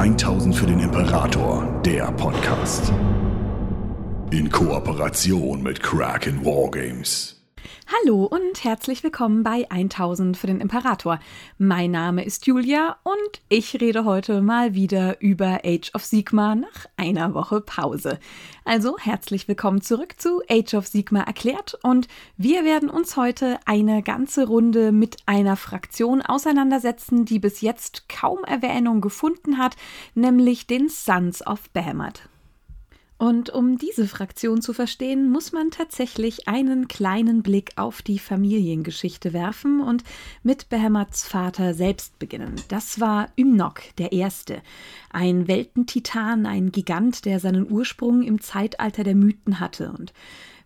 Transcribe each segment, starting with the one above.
1000 für den Imperator, der Podcast. In Kooperation mit Kraken Wargames. Hallo und herzlich willkommen bei 1000 für den Imperator. Mein Name ist Julia und ich rede heute mal wieder über Age of Sigma nach einer Woche Pause. Also herzlich willkommen zurück zu Age of Sigma erklärt und wir werden uns heute eine ganze Runde mit einer Fraktion auseinandersetzen, die bis jetzt kaum Erwähnung gefunden hat, nämlich den Sons of Behemoth. Und um diese Fraktion zu verstehen, muss man tatsächlich einen kleinen Blick auf die Familiengeschichte werfen und mit Behemoths Vater selbst beginnen. Das war Ymnok der Erste, ein Weltentitan, ein Gigant, der seinen Ursprung im Zeitalter der Mythen hatte und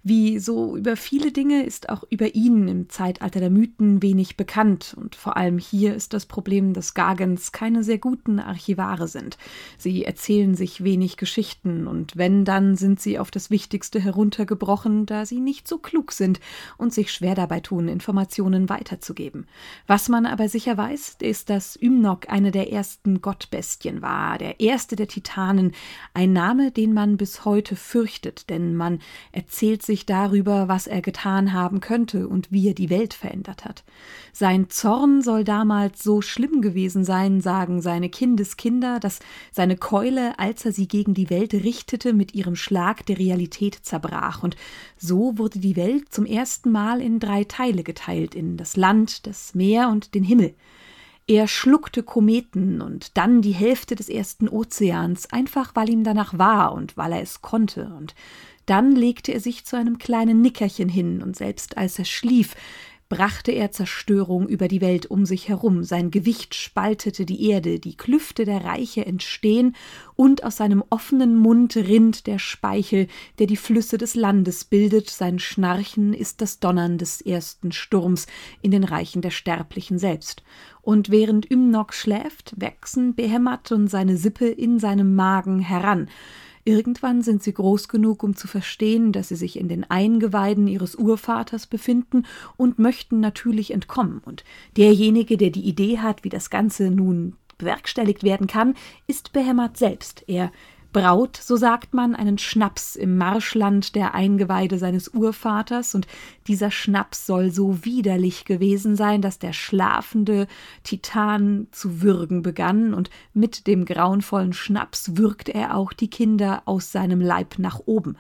wie so über viele Dinge ist auch über ihn im Zeitalter der Mythen wenig bekannt. Und vor allem hier ist das Problem, dass Gargans keine sehr guten Archivare sind. Sie erzählen sich wenig Geschichten und wenn, dann sind sie auf das Wichtigste heruntergebrochen, da sie nicht so klug sind und sich schwer dabei tun, Informationen weiterzugeben. Was man aber sicher weiß, ist, dass Ymnok eine der ersten Gottbestien war, der erste der Titanen, ein Name, den man bis heute fürchtet, denn man erzählt sich sich darüber, was er getan haben könnte und wie er die Welt verändert hat. Sein Zorn soll damals so schlimm gewesen sein, sagen seine Kindeskinder, dass seine Keule, als er sie gegen die Welt richtete, mit ihrem Schlag der Realität zerbrach. Und so wurde die Welt zum ersten Mal in drei Teile geteilt, in das Land, das Meer und den Himmel. Er schluckte Kometen und dann die Hälfte des ersten Ozeans, einfach weil ihm danach war und weil er es konnte. Und dann legte er sich zu einem kleinen Nickerchen hin, und selbst als er schlief, brachte er Zerstörung über die Welt um sich herum, sein Gewicht spaltete die Erde, die Klüfte der Reiche entstehen, und aus seinem offenen Mund rinnt der Speichel, der die Flüsse des Landes bildet, sein Schnarchen ist das Donnern des ersten Sturms in den Reichen der Sterblichen selbst. Und während Ymnok schläft, wachsen Behemat und seine Sippe in seinem Magen heran, Irgendwann sind sie groß genug, um zu verstehen, dass sie sich in den Eingeweiden ihres Urvaters befinden und möchten natürlich entkommen. Und derjenige, der die Idee hat, wie das Ganze nun bewerkstelligt werden kann, ist Behämmert selbst. Er braut, so sagt man, einen Schnaps im Marschland der Eingeweide seines Urvaters, und dieser Schnaps soll so widerlich gewesen sein, dass der schlafende Titan zu würgen begann, und mit dem grauenvollen Schnaps würgt er auch die Kinder aus seinem Leib nach oben.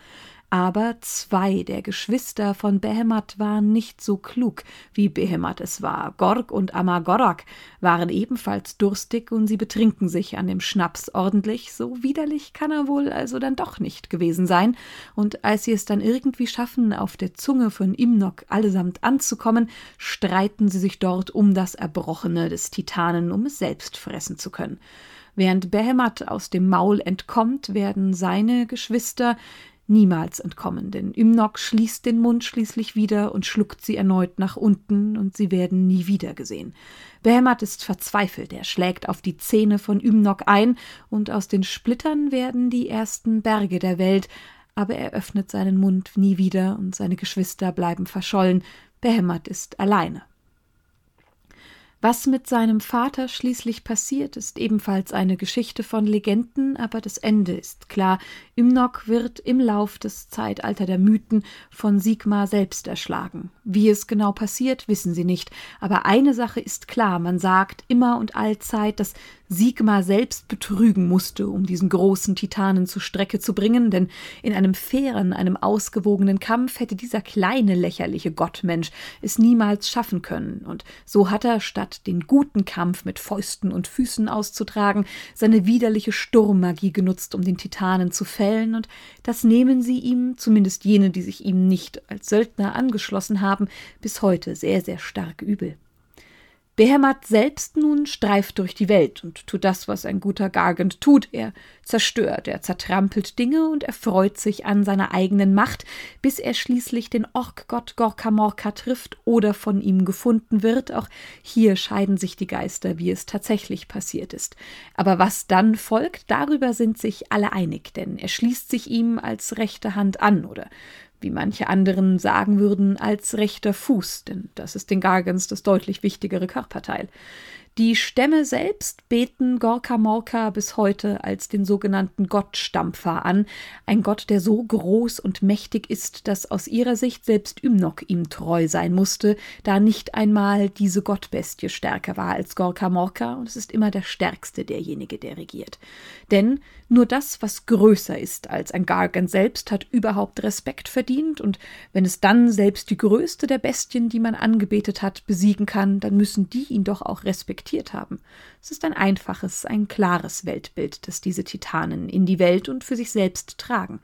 Aber zwei der Geschwister von Behemat waren nicht so klug, wie Behemat es war. Gorg und Amagorak waren ebenfalls durstig und sie betrinken sich an dem Schnaps ordentlich. So widerlich kann er wohl also dann doch nicht gewesen sein. Und als sie es dann irgendwie schaffen, auf der Zunge von Imnok allesamt anzukommen, streiten sie sich dort um das Erbrochene des Titanen, um es selbst fressen zu können. Während Behemat aus dem Maul entkommt, werden seine Geschwister niemals entkommen, denn Ymnok schließt den Mund schließlich wieder und schluckt sie erneut nach unten, und sie werden nie wieder gesehen. Behemat ist verzweifelt, er schlägt auf die Zähne von Ymnok ein, und aus den Splittern werden die ersten Berge der Welt, aber er öffnet seinen Mund nie wieder, und seine Geschwister bleiben verschollen. Behemat ist alleine. Was mit seinem Vater schließlich passiert, ist ebenfalls eine Geschichte von Legenden, aber das Ende ist klar. Ymnok wird im Lauf des Zeitalter der Mythen von Sigmar selbst erschlagen. Wie es genau passiert, wissen sie nicht, aber eine Sache ist klar, man sagt immer und allzeit, dass Sigmar selbst betrügen musste, um diesen großen Titanen zur Strecke zu bringen, denn in einem fairen, einem ausgewogenen Kampf hätte dieser kleine, lächerliche Gottmensch es niemals schaffen können, und so hat er, statt den guten Kampf mit Fäusten und Füßen auszutragen, seine widerliche Sturmmagie genutzt, um den Titanen zu fällen, und das nehmen sie ihm, zumindest jene, die sich ihm nicht als Söldner angeschlossen haben, bis heute sehr, sehr stark übel. Behemat selbst nun streift durch die Welt und tut das, was ein guter Gargant tut. Er zerstört, er zertrampelt Dinge und erfreut sich an seiner eigenen Macht, bis er schließlich den Orkgott Gorkamorka trifft oder von ihm gefunden wird. Auch hier scheiden sich die Geister, wie es tatsächlich passiert ist. Aber was dann folgt, darüber sind sich alle einig, denn er schließt sich ihm als rechte Hand an oder wie manche anderen sagen würden, als rechter Fuß, denn das ist den Gargans das deutlich wichtigere Körperteil. Die Stämme selbst beten Gorka Morka bis heute als den sogenannten Gottstampfer an, ein Gott, der so groß und mächtig ist, dass aus ihrer Sicht selbst Ymnok ihm treu sein musste, da nicht einmal diese Gottbestie stärker war als Gorka Morka, und es ist immer der Stärkste derjenige, der regiert. Denn nur das, was größer ist als ein Gargan selbst, hat überhaupt Respekt verdient, und wenn es dann selbst die größte der Bestien, die man angebetet hat, besiegen kann, dann müssen die ihn doch auch respektieren respektiert haben. Es ist ein einfaches, ein klares Weltbild, das diese Titanen in die Welt und für sich selbst tragen.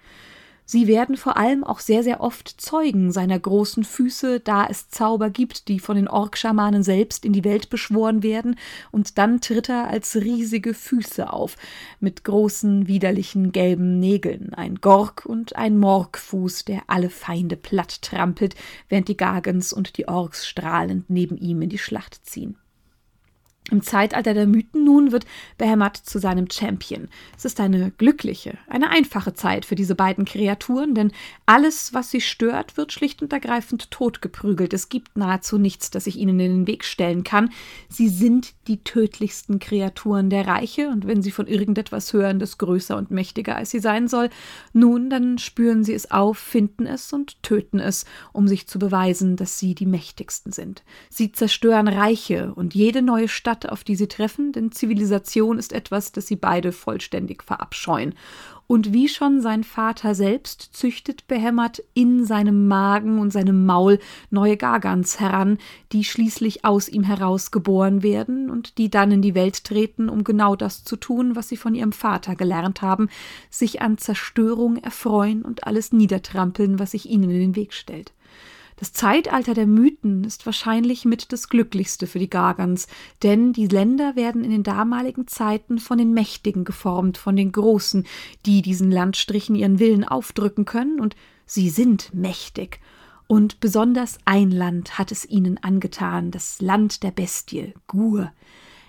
Sie werden vor allem auch sehr, sehr oft Zeugen seiner großen Füße, da es Zauber gibt, die von den Orkschamanen selbst in die Welt beschworen werden, und dann tritt er als riesige Füße auf, mit großen, widerlichen gelben Nägeln, ein Gork und ein Morgfuß, der alle Feinde platt trampelt, während die Gargens und die Orks strahlend neben ihm in die Schlacht ziehen. Im Zeitalter der Mythen nun wird Behemoth zu seinem Champion. Es ist eine glückliche, eine einfache Zeit für diese beiden Kreaturen, denn alles, was sie stört, wird schlicht und ergreifend totgeprügelt. Es gibt nahezu nichts, das sich ihnen in den Weg stellen kann. Sie sind die tödlichsten Kreaturen der Reiche, und wenn sie von irgendetwas hören, das größer und mächtiger als sie sein soll, nun, dann spüren sie es auf, finden es und töten es, um sich zu beweisen, dass sie die mächtigsten sind. Sie zerstören Reiche und jede neue Stadt Stadt, auf die sie treffen, denn Zivilisation ist etwas, das sie beide vollständig verabscheuen. Und wie schon sein Vater selbst züchtet Behämmert in seinem Magen und seinem Maul neue Gargans heran, die schließlich aus ihm heraus geboren werden und die dann in die Welt treten, um genau das zu tun, was sie von ihrem Vater gelernt haben, sich an Zerstörung erfreuen und alles niedertrampeln, was sich ihnen in den Weg stellt. Das Zeitalter der Mythen ist wahrscheinlich mit das glücklichste für die Gargans, denn die Länder werden in den damaligen Zeiten von den Mächtigen geformt, von den Großen, die diesen Landstrichen ihren Willen aufdrücken können, und sie sind mächtig. Und besonders ein Land hat es ihnen angetan, das Land der Bestie, Gur.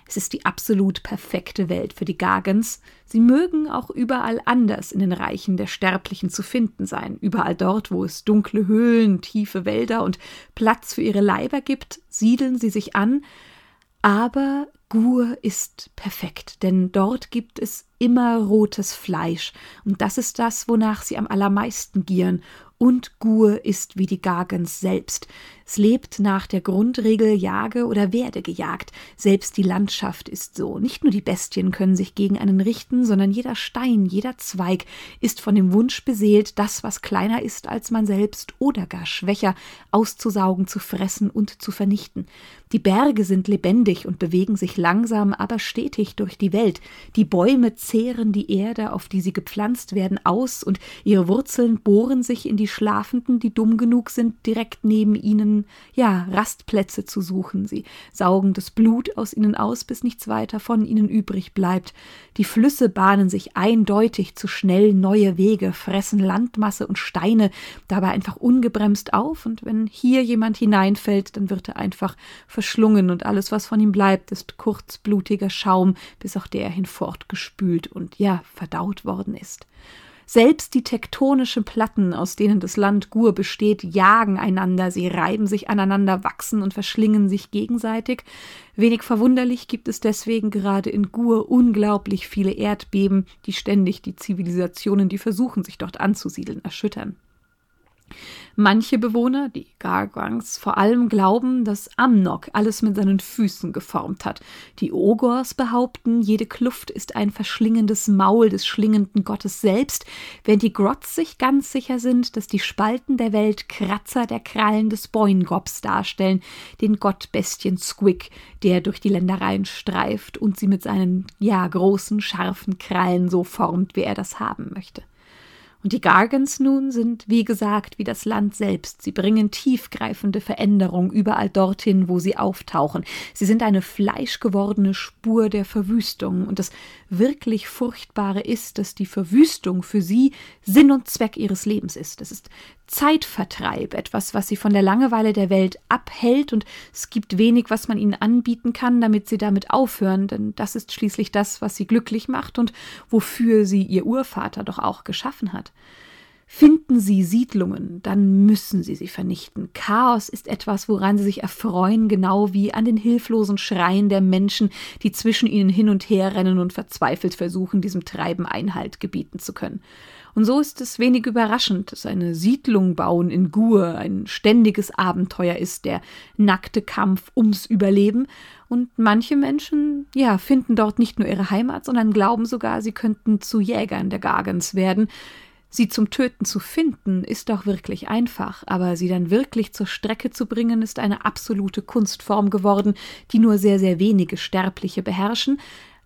Es ist die absolut perfekte Welt für die Gargans. Sie mögen auch überall anders in den Reichen der Sterblichen zu finden sein. Überall dort, wo es dunkle Höhlen, tiefe Wälder und Platz für ihre Leiber gibt, siedeln sie sich an. Aber Gur ist perfekt, denn dort gibt es immer rotes Fleisch, und das ist das, wonach sie am allermeisten gieren, und Gur ist wie die Gargans selbst. Es lebt nach der Grundregel Jage oder werde gejagt. Selbst die Landschaft ist so. Nicht nur die Bestien können sich gegen einen richten, sondern jeder Stein, jeder Zweig ist von dem Wunsch beseelt, das, was kleiner ist als man selbst oder gar schwächer, auszusaugen, zu fressen und zu vernichten. Die Berge sind lebendig und bewegen sich langsam, aber stetig durch die Welt. Die Bäume zehren die Erde, auf die sie gepflanzt werden, aus, und ihre Wurzeln bohren sich in die Schlafenden, die dumm genug sind, direkt neben ihnen, ja, Rastplätze zu suchen. Sie saugen das Blut aus ihnen aus, bis nichts weiter von ihnen übrig bleibt. Die Flüsse bahnen sich eindeutig zu schnell neue Wege, fressen Landmasse und Steine dabei einfach ungebremst auf, und wenn hier jemand hineinfällt, dann wird er einfach verschlungen, und alles, was von ihm bleibt, ist kurzblutiger Schaum, bis auch der hinfortgespült und ja, verdaut worden ist. Selbst die tektonischen Platten, aus denen das Land Gur besteht, jagen einander, sie reiben sich aneinander, wachsen und verschlingen sich gegenseitig. Wenig verwunderlich gibt es deswegen gerade in Gur unglaublich viele Erdbeben, die ständig die Zivilisationen, die versuchen, sich dort anzusiedeln, erschüttern. Manche Bewohner, die Gargangs vor allem, glauben, dass Amnok alles mit seinen Füßen geformt hat. Die Ogors behaupten, jede Kluft ist ein verschlingendes Maul des schlingenden Gottes selbst, während die Grots sich ganz sicher sind, dass die Spalten der Welt Kratzer der Krallen des Boingops darstellen, den Gottbestien Squig, der durch die Ländereien streift und sie mit seinen, ja, großen, scharfen Krallen so formt, wie er das haben möchte. Und die Gargans nun sind, wie gesagt, wie das Land selbst. Sie bringen tiefgreifende Veränderungen überall dorthin, wo sie auftauchen. Sie sind eine fleischgewordene Spur der Verwüstung. Und das wirklich Furchtbare ist, dass die Verwüstung für sie Sinn und Zweck ihres Lebens ist. Es ist Zeitvertreib, etwas, was sie von der Langeweile der Welt abhält, und es gibt wenig, was man ihnen anbieten kann, damit sie damit aufhören, denn das ist schließlich das, was sie glücklich macht und wofür sie ihr Urvater doch auch geschaffen hat. Finden Sie Siedlungen, dann müssen Sie sie vernichten. Chaos ist etwas, woran Sie sich erfreuen, genau wie an den hilflosen Schreien der Menschen, die zwischen ihnen hin und her rennen und verzweifelt versuchen, diesem Treiben Einhalt gebieten zu können. Und so ist es wenig überraschend, dass eine Siedlung bauen in Gur ein ständiges Abenteuer ist, der nackte Kampf ums Überleben. Und manche Menschen, ja, finden dort nicht nur ihre Heimat, sondern glauben sogar, sie könnten zu Jägern der Gargans werden. Sie zum Töten zu finden, ist doch wirklich einfach, aber sie dann wirklich zur Strecke zu bringen, ist eine absolute Kunstform geworden, die nur sehr, sehr wenige Sterbliche beherrschen,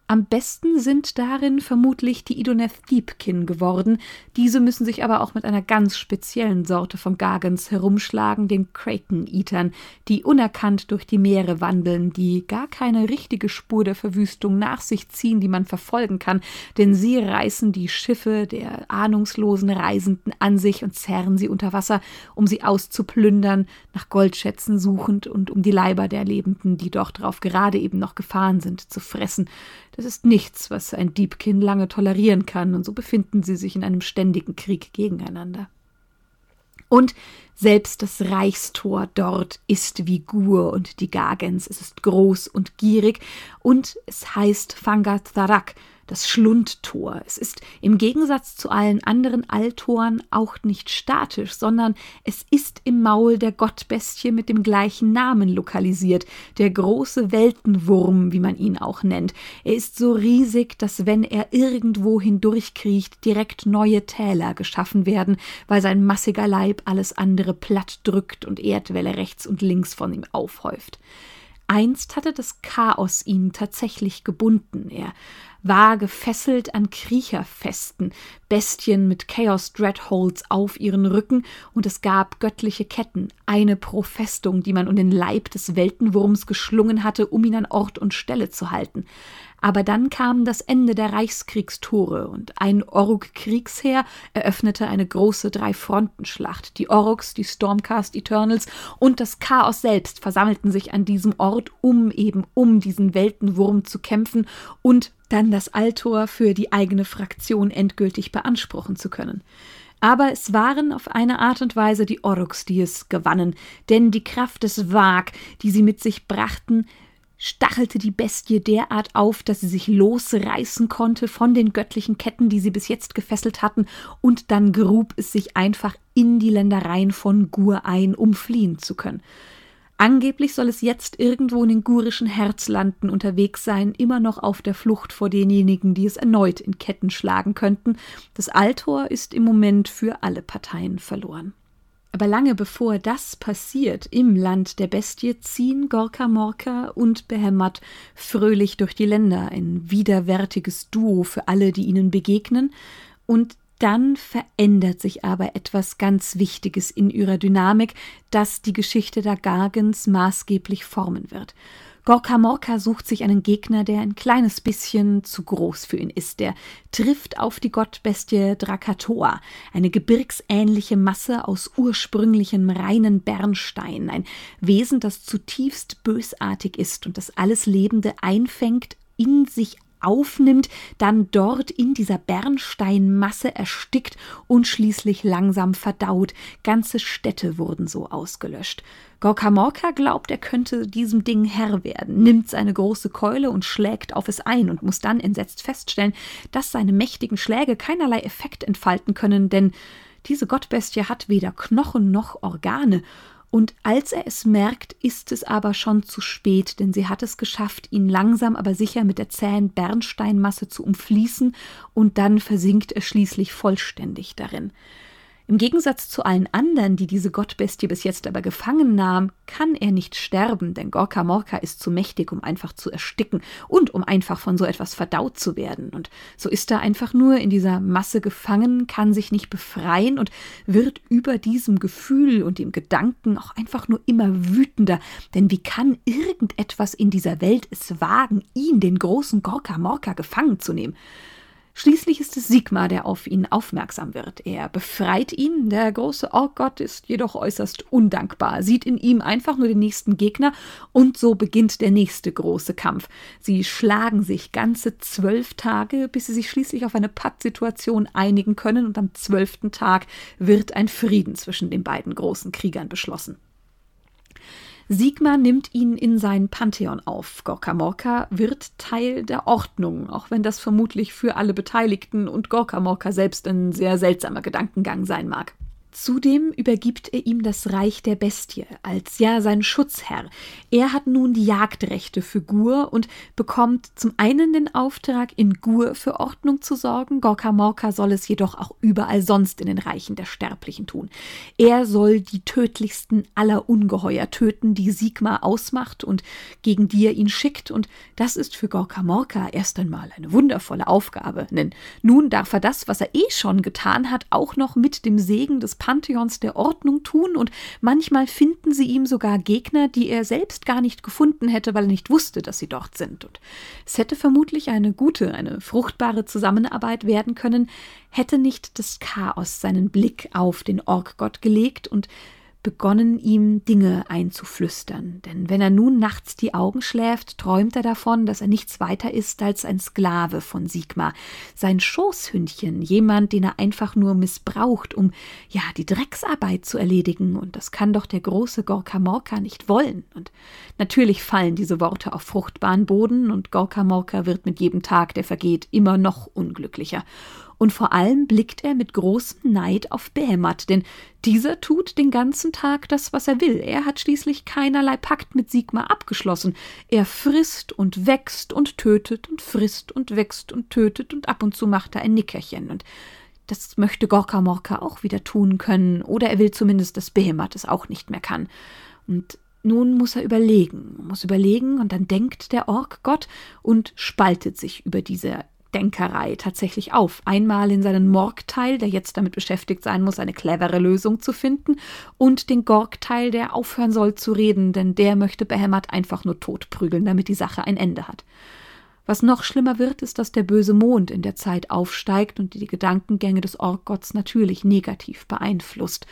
am besten sind darin vermutlich die Idoneth Deepkin geworden. Diese müssen sich aber auch mit einer ganz speziellen Sorte von Gargans herumschlagen, den Kraken-Eatern, die unerkannt durch die Meere wandeln, die gar keine richtige Spur der Verwüstung nach sich ziehen, die man verfolgen kann, denn sie reißen die Schiffe der ahnungslosen Reisenden an sich und zerren sie unter Wasser, um sie auszuplündern, nach Goldschätzen suchend und um die Leiber der Lebenden, die dort drauf gerade eben noch gefahren sind, zu fressen. Das ist nichts, was ein Diebkin lange tolerieren kann, und so befinden sie sich in einem ständigen Krieg gegeneinander. Und selbst das Reichstor dort ist wie Gur und die Gagens. Es ist groß und gierig und es heißt Fangatharak, das Schlundtor. Es ist im Gegensatz zu allen anderen Altoren auch nicht statisch, sondern es ist im Maul der Gottbestie mit dem gleichen Namen lokalisiert, der große Weltenwurm, wie man ihn auch nennt. Er ist so riesig, dass wenn er irgendwo hindurchkriecht, direkt neue Täler geschaffen werden, weil sein massiger Leib alles andere platt drückt und Erdwelle rechts und links von ihm aufhäuft. Einst hatte das Chaos ihn tatsächlich gebunden. Er war gefesselt an Kriecherfesten, Bestien mit Chaos Dreadholds auf ihren Rücken, und es gab göttliche Ketten, eine pro Festung, die man um den Leib des Weltenwurms geschlungen hatte, um ihn an Ort und Stelle zu halten. Aber dann kam das Ende der Reichskriegstore und ein Oruk-Kriegsheer eröffnete eine große Drei-Fronten-Schlacht. Die Oruks, die Stormcast Eternals und das Chaos selbst versammelten sich an diesem Ort, um eben um diesen Weltenwurm zu kämpfen und dann das Altor für die eigene Fraktion endgültig beanspruchen zu können. Aber es waren auf eine Art und Weise die Oruks, die es gewannen, denn die Kraft des Wag, die sie mit sich brachten, stachelte die Bestie derart auf, dass sie sich losreißen konnte von den göttlichen Ketten, die sie bis jetzt gefesselt hatten, und dann grub es sich einfach in die Ländereien von Gur ein, um fliehen zu können. Angeblich soll es jetzt irgendwo in den gurischen Herzlanden unterwegs sein, immer noch auf der Flucht vor denjenigen, die es erneut in Ketten schlagen könnten. Das Altor ist im Moment für alle Parteien verloren. Aber lange bevor das passiert, im Land der Bestie ziehen Gorka Morka und Behemmat fröhlich durch die Länder, ein widerwärtiges Duo für alle, die ihnen begegnen, und dann verändert sich aber etwas ganz Wichtiges in ihrer Dynamik, das die Geschichte der Gargens maßgeblich formen wird. Gorka Morka sucht sich einen Gegner, der ein kleines bisschen zu groß für ihn ist. Der trifft auf die Gottbestie Drakatoa, eine gebirgsähnliche Masse aus ursprünglichem reinen Bernstein, ein Wesen, das zutiefst bösartig ist und das alles Lebende einfängt, in sich aufnimmt, dann dort in dieser Bernsteinmasse erstickt und schließlich langsam verdaut. Ganze Städte wurden so ausgelöscht. Gorkamorka glaubt, er könnte diesem Ding Herr werden, nimmt seine große Keule und schlägt auf es ein und muss dann entsetzt feststellen, dass seine mächtigen Schläge keinerlei Effekt entfalten können, denn diese Gottbestie hat weder Knochen noch Organe und als er es merkt, ist es aber schon zu spät, denn sie hat es geschafft, ihn langsam aber sicher mit der zähen Bernsteinmasse zu umfließen, und dann versinkt er schließlich vollständig darin. Im Gegensatz zu allen anderen, die diese Gottbestie bis jetzt aber gefangen nahm, kann er nicht sterben, denn Gorka Morka ist zu mächtig, um einfach zu ersticken und um einfach von so etwas verdaut zu werden. Und so ist er einfach nur in dieser Masse gefangen, kann sich nicht befreien und wird über diesem Gefühl und dem Gedanken auch einfach nur immer wütender. Denn wie kann irgendetwas in dieser Welt es wagen, ihn, den großen Gorka Morka, gefangen zu nehmen? Schließlich ist es Sigmar, der auf ihn aufmerksam wird. Er befreit ihn, der große Orkgott ist jedoch äußerst undankbar, sieht in ihm einfach nur den nächsten Gegner und so beginnt der nächste große Kampf. Sie schlagen sich ganze zwölf Tage, bis sie sich schließlich auf eine Pattsituation einigen können und am zwölften Tag wird ein Frieden zwischen den beiden großen Kriegern beschlossen. Sigmar nimmt ihn in sein Pantheon auf. Gorka Morka wird Teil der Ordnung, auch wenn das vermutlich für alle Beteiligten und Gorka Morka selbst ein sehr seltsamer Gedankengang sein mag. Zudem übergibt er ihm das Reich der Bestie als ja sein Schutzherr. Er hat nun die Jagdrechte für Gur und bekommt zum einen den Auftrag, in Gur für Ordnung zu sorgen. Gorka Morka soll es jedoch auch überall sonst in den Reichen der Sterblichen tun. Er soll die tödlichsten aller Ungeheuer töten, die Sigmar ausmacht und gegen die er ihn schickt. Und das ist für Gorka Morka erst einmal eine wundervolle Aufgabe. Denn nun darf er das, was er eh schon getan hat, auch noch mit dem Segen des Pantheons der Ordnung tun und manchmal finden sie ihm sogar Gegner, die er selbst gar nicht gefunden hätte, weil er nicht wusste, dass sie dort sind. Und es hätte vermutlich eine gute, eine fruchtbare Zusammenarbeit werden können, hätte nicht das Chaos seinen Blick auf den Orkgott gelegt und begonnen, ihm Dinge einzuflüstern. Denn wenn er nun nachts die Augen schläft, träumt er davon, dass er nichts weiter ist als ein Sklave von Sigmar, sein Schoßhündchen, jemand, den er einfach nur missbraucht, um ja die Drecksarbeit zu erledigen. Und das kann doch der große Gorka Morka nicht wollen. Und natürlich fallen diese Worte auf fruchtbaren Boden, und Gorka Morka wird mit jedem Tag, der vergeht, immer noch unglücklicher und vor allem blickt er mit großem Neid auf Behemat, denn dieser tut den ganzen Tag das, was er will. Er hat schließlich keinerlei Pakt mit Sigmar abgeschlossen. Er frisst und wächst und tötet und frisst und wächst und tötet und ab und zu macht er ein Nickerchen und das möchte Gorka Morka auch wieder tun können, oder er will zumindest, dass Behemat es auch nicht mehr kann. Und nun muss er überlegen, muss überlegen, und dann denkt der Orkgott und spaltet sich über diese Denkerei tatsächlich auf. Einmal in seinen Morg-Teil, der jetzt damit beschäftigt sein muss, eine clevere Lösung zu finden, und den Gorg-Teil, der aufhören soll zu reden, denn der möchte Behemoth einfach nur totprügeln, damit die Sache ein Ende hat. Was noch schlimmer wird, ist, dass der böse Mond in der Zeit aufsteigt und die Gedankengänge des Orkgotts natürlich negativ beeinflusst.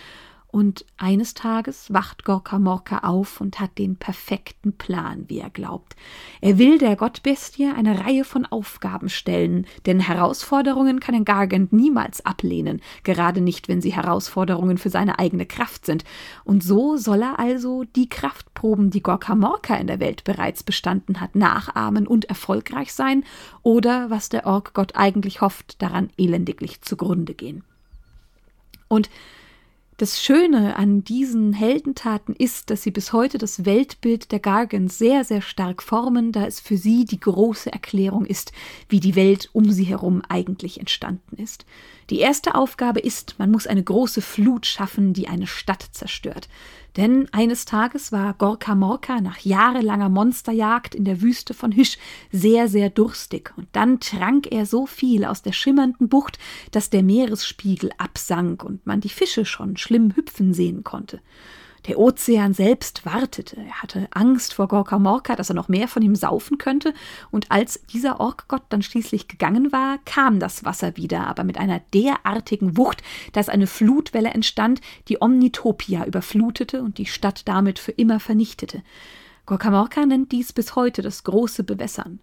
Und eines Tages wacht Gorka Morka auf und hat den perfekten Plan, wie er glaubt. Er will der Gottbestie eine Reihe von Aufgaben stellen, denn Herausforderungen kann ein Gargant niemals ablehnen, gerade nicht, wenn sie Herausforderungen für seine eigene Kraft sind. Und so soll er also die Kraftproben, die Gorka Morka in der Welt bereits bestanden hat, nachahmen und erfolgreich sein, oder, was der Orkgott eigentlich hofft, daran elendiglich zugrunde gehen. Und das Schöne an diesen Heldentaten ist, dass sie bis heute das Weltbild der Gargans sehr, sehr stark formen, da es für sie die große Erklärung ist, wie die Welt um sie herum eigentlich entstanden ist. Die erste Aufgabe ist, man muss eine große Flut schaffen, die eine Stadt zerstört. Denn eines Tages war Gorka Morka nach jahrelanger Monsterjagd in der Wüste von Hüsch sehr, sehr durstig. Und dann trank er so viel aus der schimmernden Bucht, dass der Meeresspiegel absank und man die Fische schon schlimm hüpfen sehen konnte. Der Ozean selbst wartete. Er hatte Angst vor Gorka Morka, dass er noch mehr von ihm saufen könnte. Und als dieser Orkgott dann schließlich gegangen war, kam das Wasser wieder, aber mit einer derartigen Wucht, dass eine Flutwelle entstand, die Omnitopia überflutete und die Stadt damit für immer vernichtete. Gorka Morka nennt dies bis heute das große Bewässern.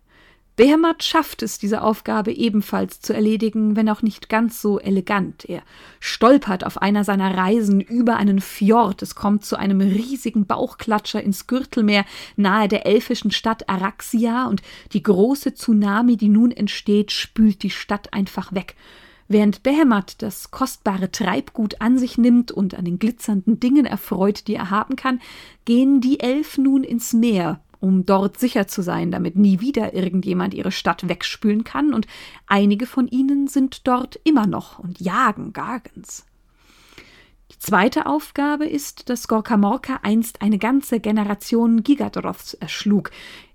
Behemoth schafft es, diese Aufgabe ebenfalls zu erledigen, wenn auch nicht ganz so elegant. Er stolpert auf einer seiner Reisen über einen Fjord. Es kommt zu einem riesigen Bauchklatscher ins Gürtelmeer nahe der elfischen Stadt Araxia und die große Tsunami, die nun entsteht, spült die Stadt einfach weg. Während Behemoth das kostbare Treibgut an sich nimmt und an den glitzernden Dingen erfreut, die er haben kann, gehen die Elfen nun ins Meer, um dort sicher zu sein, damit nie wieder irgendjemand ihre Stadt wegspülen kann, und einige von ihnen sind dort immer noch und jagen Gargans. Die zweite Aufgabe ist, dass Gorka Morka einst eine ganze Generation Gigadroths erschlug.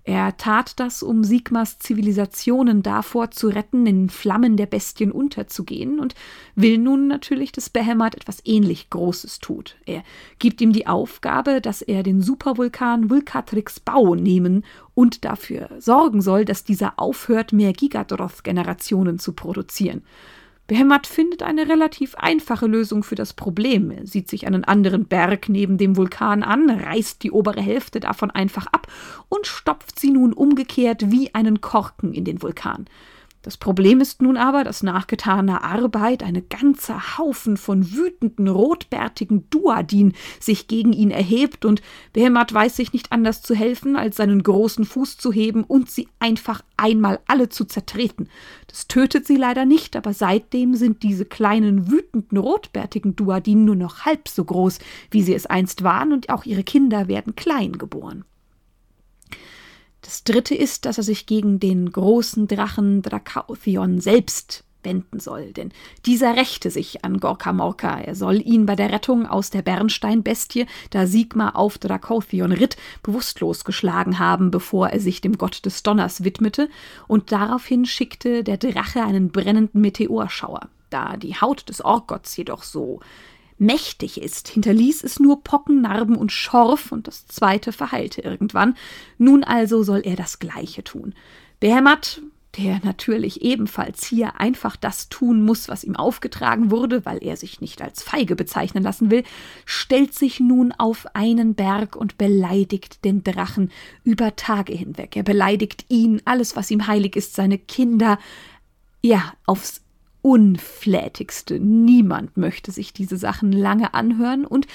Er tat das, um Sigmas Zivilisationen davor zu retten, in Flammen der Bestien unterzugehen und will nun natürlich, dass Behemoth etwas ähnlich Großes tut. Er gibt ihm die Aufgabe, dass er den Supervulkan Vulkatrix Bau nehmen und dafür sorgen soll, dass dieser aufhört, mehr Gigadroth-Generationen zu produzieren. Behemoth findet eine relativ einfache Lösung für das Problem. Er sieht sich einen anderen Berg neben dem Vulkan an, reißt die obere Hälfte davon einfach ab und stopft sie nun umgekehrt wie einen Korken in den Vulkan. Das Problem ist nun aber, dass nach getaner Arbeit eine ganze Haufen von wütenden, rotbärtigen Duadin sich gegen ihn erhebt und Behemoth weiß sich nicht anders zu helfen, als seinen großen Fuß zu heben und sie einfach einmal alle zu zertreten. Das tötet sie leider nicht, aber seitdem sind diese kleinen, wütenden, rotbärtigen Duadin nur noch halb so groß, wie sie es einst waren, und auch ihre Kinder werden klein geboren. Das dritte ist, dass er sich gegen den großen Drachen Drakauthion selbst wenden soll, denn dieser rächte sich an Gorka Morka. Er soll ihn bei der Rettung aus der Bernsteinbestie, da Sigmar auf Drakauthion ritt, bewusstlos geschlagen haben, bevor er sich dem Gott des Donners widmete, und daraufhin schickte der Drache einen brennenden Meteorschauer. Da die Haut des Orkgotts jedoch so mächtig ist, hinterließ es nur Pocken, Narben und Schorf, und das zweite verheilte irgendwann. Nun also soll er das Gleiche tun. Behemoth, der natürlich ebenfalls hier einfach das tun muss, was ihm aufgetragen wurde, weil er sich nicht als feige bezeichnen lassen will, stellt sich nun auf einen Berg und beleidigt den Drachen über Tage hinweg. Er beleidigt ihn, alles, was ihm heilig ist, seine Kinder, ja, aufs unflätigste. Niemand möchte sich diese Sachen lange anhören und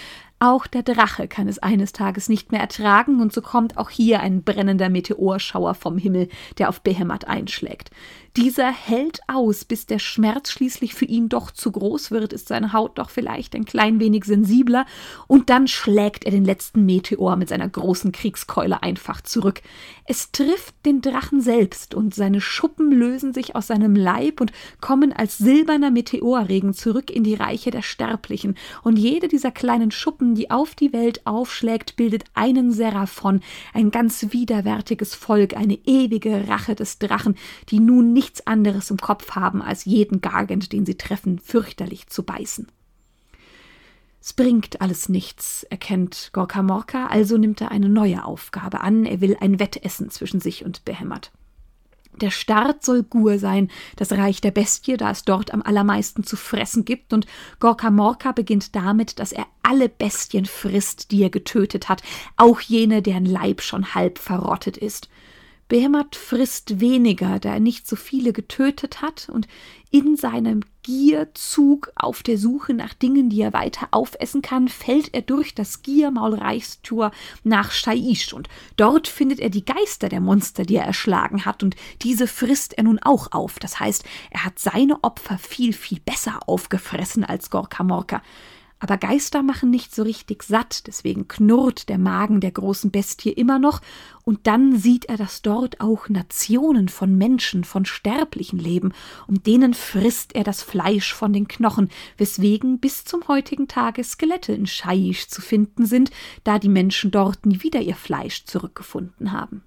auch der Drache kann es eines Tages nicht mehr ertragen, und so kommt auch hier ein brennender Meteorschauer vom Himmel, der auf Behemoth einschlägt. Dieser hält aus, bis der Schmerz schließlich für ihn doch zu groß wird, ist seine Haut doch vielleicht ein klein wenig sensibler, und dann schlägt er den letzten Meteor mit seiner großen Kriegskeule einfach zurück. Es trifft den Drachen selbst, und seine Schuppen lösen sich aus seinem Leib und kommen als silberner Meteorregen zurück in die Reiche der Sterblichen, und jede dieser kleinen Schuppen die auf die Welt aufschlägt, bildet einen Seraphon, ein ganz widerwärtiges Volk, eine ewige Rache des Drachen, die nun nichts anderes im Kopf haben, als jeden Gargant, den sie treffen, fürchterlich zu beißen. Es bringt alles nichts, erkennt Gorka Morka, also nimmt er eine neue Aufgabe an, er will ein Wettessen zwischen sich und Behemoth. Der Start soll Gur sein, das Reich der Bestie, da es dort am allermeisten zu fressen gibt, und Gorka Morka beginnt damit, dass er alle Bestien frisst, die er getötet hat, auch jene, deren Leib schon halb verrottet ist. Behemoth frisst weniger, da er nicht so viele getötet hat, und in seinem Gierzug auf der Suche nach Dingen, die er weiter aufessen kann, fällt er durch das Giermaulreichstor nach Shaiish, und dort findet er die Geister der Monster, die er erschlagen hat, und diese frisst er nun auch auf. Das heißt, er hat seine Opfer viel, viel besser aufgefressen als Gorka Morka. Aber Geister machen nicht so richtig satt, deswegen knurrt der Magen der großen Bestie immer noch, und dann sieht er, dass dort auch Nationen von Menschen, von Sterblichen leben, und denen frisst er das Fleisch von den Knochen, weswegen bis zum heutigen Tage Skelette in Shaiish zu finden sind, da die Menschen dort nie wieder ihr Fleisch zurückgefunden haben.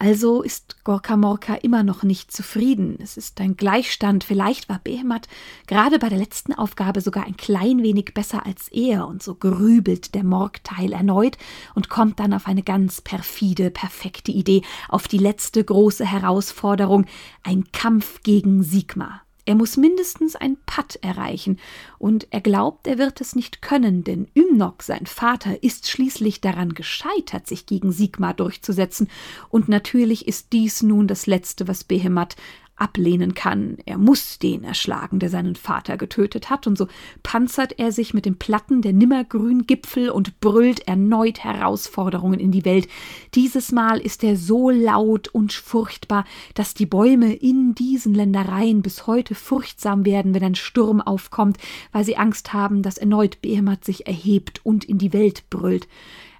Also ist Gorka Morka immer noch nicht zufrieden. Es ist ein Gleichstand. Vielleicht war Behemoth gerade bei der letzten Aufgabe sogar ein klein wenig besser als er. Und so grübelt der Morgteil erneut und kommt dann auf eine ganz perfide, perfekte Idee, auf die letzte große Herausforderung, ein Kampf gegen Sigmar. Er muss mindestens ein Patt erreichen, und er glaubt, er wird es nicht können, denn Ymnok, sein Vater, ist schließlich daran gescheitert, sich gegen Sigmar durchzusetzen, und natürlich ist dies nun das Letzte, was Behemoth ablehnen kann. Er muss den erschlagen, der seinen Vater getötet hat, und so panzert er sich mit den Platten der nimmergrünen Gipfel und brüllt erneut Herausforderungen in die Welt. Dieses Mal ist er so laut und furchtbar, dass die Bäume in diesen Ländereien bis heute furchtsam werden, wenn ein Sturm aufkommt, weil sie Angst haben, dass erneut Behemoth sich erhebt und in die Welt brüllt.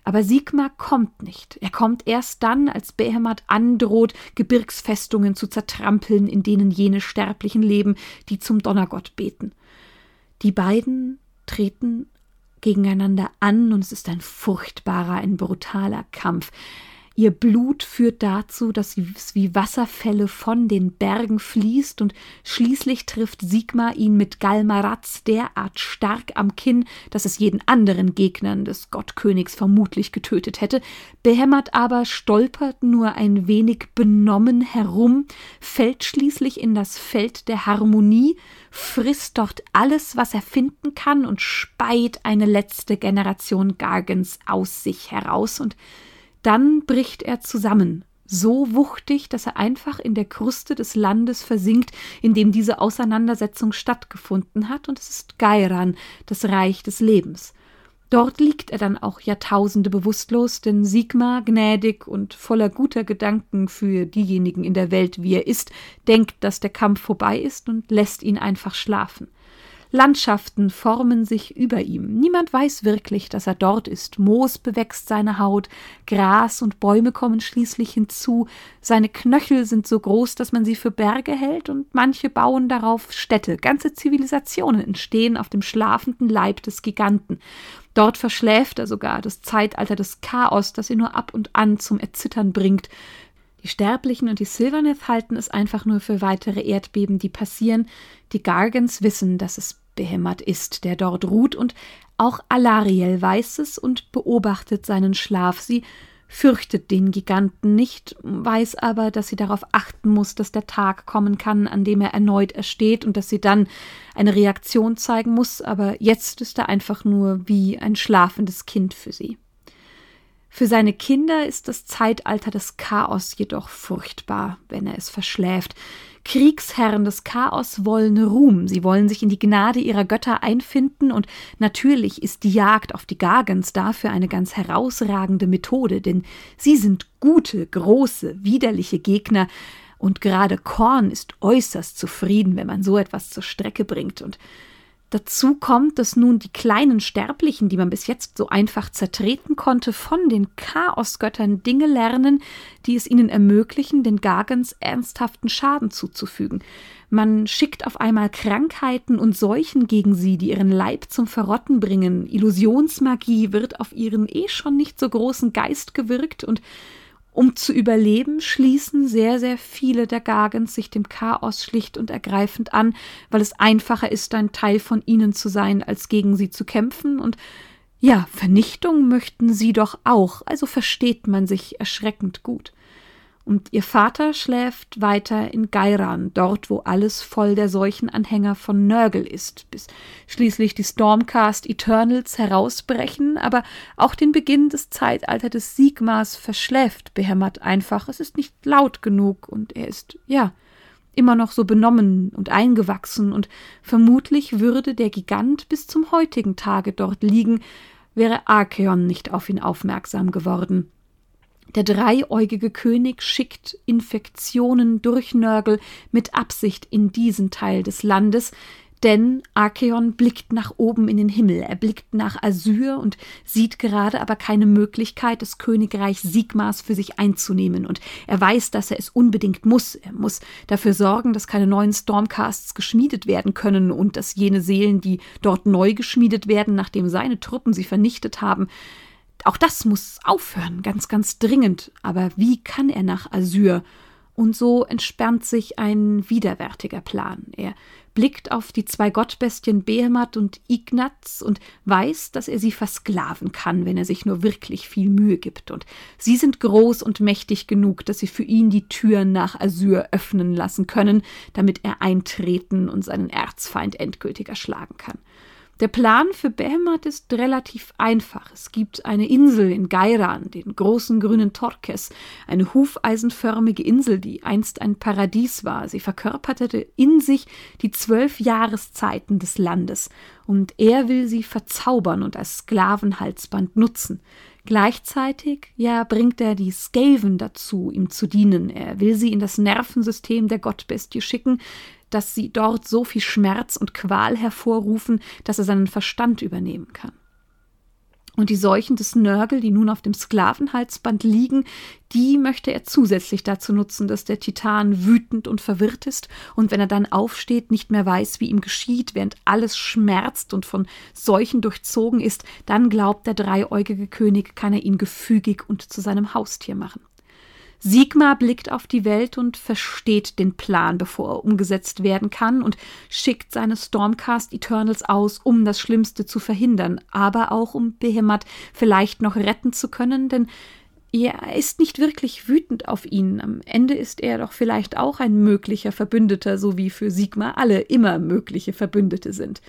Aber Sigmar kommt nicht. Er kommt erst dann, als Behemoth androht, Gebirgsfestungen zu zertrampeln, in denen jene Sterblichen leben, die zum Donnergott beten. Die beiden treten gegeneinander an und es ist ein furchtbarer, ein brutaler Kampf. Ihr Blut führt dazu, dass es wie Wasserfälle von den Bergen fließt und schließlich trifft Sigmar ihn mit Galmaraz derart stark am Kinn, dass es jeden anderen Gegnern des Gottkönigs vermutlich getötet hätte. Behämmert aber stolpert nur ein wenig benommen herum, fällt schließlich in das Feld der Harmonie, frisst dort alles, was er finden kann und speit eine letzte Generation Gargens aus sich heraus und dann bricht er zusammen, so wuchtig, dass er einfach in der Kruste des Landes versinkt, in dem diese Auseinandersetzung stattgefunden hat, und es ist Gairan, das Reich des Lebens. Dort liegt er dann auch Jahrtausende bewusstlos, denn Sigmar, gnädig und voller guter Gedanken für diejenigen in der Welt, wie er ist, denkt, dass der Kampf vorbei ist und lässt ihn einfach schlafen. Landschaften formen sich über ihm. Niemand weiß wirklich, dass er dort ist. Moos bewächst seine Haut, Gras und Bäume kommen schließlich hinzu. Seine Knöchel sind so groß, dass man sie für Berge hält, und manche bauen darauf Städte. Ganze Zivilisationen entstehen auf dem schlafenden Leib des Giganten. Dort verschläft er sogar das Zeitalter des Chaos, das ihn nur ab und an zum Erzittern bringt. Die Sterblichen und die Silverneth halten es einfach nur für weitere Erdbeben, die passieren. Die Gargans wissen, dass es Behämmert ist, der dort ruht, und auch Alariel weiß es und beobachtet seinen Schlaf. Sie fürchtet den Giganten nicht, weiß aber, dass sie darauf achten muss, dass der Tag kommen kann, an dem er erneut ersteht und dass sie dann eine Reaktion zeigen muss, aber jetzt ist er einfach nur wie ein schlafendes Kind für sie. Für seine Kinder ist das Zeitalter des Chaos jedoch furchtbar, wenn er es verschläft. Kriegsherren des Chaos wollen Ruhm, sie wollen sich in die Gnade ihrer Götter einfinden, und natürlich ist die Jagd auf die Gargans dafür eine ganz herausragende Methode, denn sie sind gute, große, widerliche Gegner, und gerade Korn ist äußerst zufrieden, wenn man so etwas zur Strecke bringt, und Dazu kommt, dass nun die kleinen Sterblichen, die man bis jetzt so einfach zertreten konnte, von den Chaosgöttern Dinge lernen, die es ihnen ermöglichen, den Gargans ernsthaften Schaden zuzufügen. Man schickt auf einmal Krankheiten und Seuchen gegen sie, die ihren Leib zum Verrotten bringen. Illusionsmagie wird auf ihren eh schon nicht so großen Geist gewirkt und um zu überleben, schließen sehr, sehr viele der Gargans sich dem Chaos schlicht und ergreifend an, weil es einfacher ist, ein Teil von ihnen zu sein, als gegen sie zu kämpfen. Und ja, Vernichtung möchten sie doch auch, also versteht man sich erschreckend gut und ihr Vater schläft weiter in Geiran, dort wo alles voll der Seuchenanhänger von Nörgel ist, bis schließlich die Stormcast Eternals herausbrechen, aber auch den Beginn des Zeitalters des Sigmars verschläft behämmert einfach. Es ist nicht laut genug und er ist, ja, immer noch so benommen und eingewachsen und vermutlich würde der Gigant bis zum heutigen Tage dort liegen, wäre Archeon nicht auf ihn aufmerksam geworden. Der dreieugige König schickt Infektionen durch Nörgel mit Absicht in diesen Teil des Landes, denn Archeon blickt nach oben in den Himmel, er blickt nach Asyr und sieht gerade aber keine Möglichkeit, das Königreich Sigmars für sich einzunehmen. Und er weiß, dass er es unbedingt muss. Er muss dafür sorgen, dass keine neuen Stormcasts geschmiedet werden können und dass jene Seelen, die dort neu geschmiedet werden, nachdem seine Truppen sie vernichtet haben, auch das muss aufhören, ganz, ganz dringend. Aber wie kann er nach Asyr? Und so entspannt sich ein widerwärtiger Plan. Er blickt auf die zwei Gottbestien Behemat und Ignaz und weiß, dass er sie versklaven kann, wenn er sich nur wirklich viel Mühe gibt. Und sie sind groß und mächtig genug, dass sie für ihn die Türen nach Asyr öffnen lassen können, damit er eintreten und seinen Erzfeind endgültig erschlagen kann. Der Plan für Behemoth ist relativ einfach. Es gibt eine Insel in Gairan, den großen grünen Torkes, eine hufeisenförmige Insel, die einst ein Paradies war. Sie verkörperte in sich die zwölf Jahreszeiten des Landes, und er will sie verzaubern und als Sklavenhalsband nutzen. Gleichzeitig, ja, bringt er die Skaven dazu, ihm zu dienen. Er will sie in das Nervensystem der Gottbestie schicken, dass sie dort so viel Schmerz und Qual hervorrufen, dass er seinen Verstand übernehmen kann. Und die Seuchen des Nörgel, die nun auf dem Sklavenhalsband liegen, die möchte er zusätzlich dazu nutzen, dass der Titan wütend und verwirrt ist und wenn er dann aufsteht, nicht mehr weiß, wie ihm geschieht, während alles schmerzt und von Seuchen durchzogen ist, dann glaubt der dreieugige König, kann er ihn gefügig und zu seinem Haustier machen. Sigmar blickt auf die Welt und versteht den Plan, bevor er umgesetzt werden kann und schickt seine Stormcast Eternals aus, um das Schlimmste zu verhindern, aber auch um Behemoth vielleicht noch retten zu können, denn er ist nicht wirklich wütend auf ihn. Am Ende ist er doch vielleicht auch ein möglicher Verbündeter, so wie für Sigmar alle immer mögliche Verbündete sind.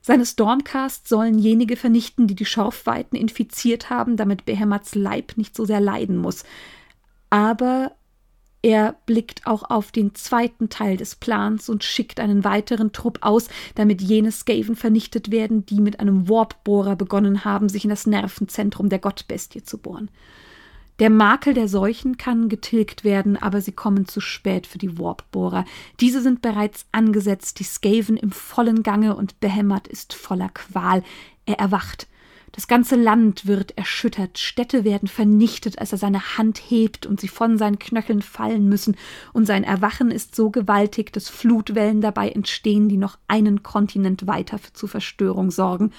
Seine Stormcasts sollen jenige vernichten, die die Schorfweiten infiziert haben, damit Behemoths Leib nicht so sehr leiden muss aber er blickt auch auf den zweiten Teil des Plans und schickt einen weiteren Trupp aus, damit jene Skaven vernichtet werden, die mit einem Warpbohrer begonnen haben, sich in das Nervenzentrum der Gottbestie zu bohren. Der Makel der Seuchen kann getilgt werden, aber sie kommen zu spät für die Warpbohrer. Diese sind bereits angesetzt, die Skaven im vollen Gange und Behemoth ist voller Qual. Er erwacht. Das ganze Land wird erschüttert, Städte werden vernichtet, als er seine Hand hebt und sie von seinen Knöcheln fallen müssen, und sein Erwachen ist so gewaltig, dass Flutwellen dabei entstehen, die noch einen Kontinent weiter zur Verstörung sorgen,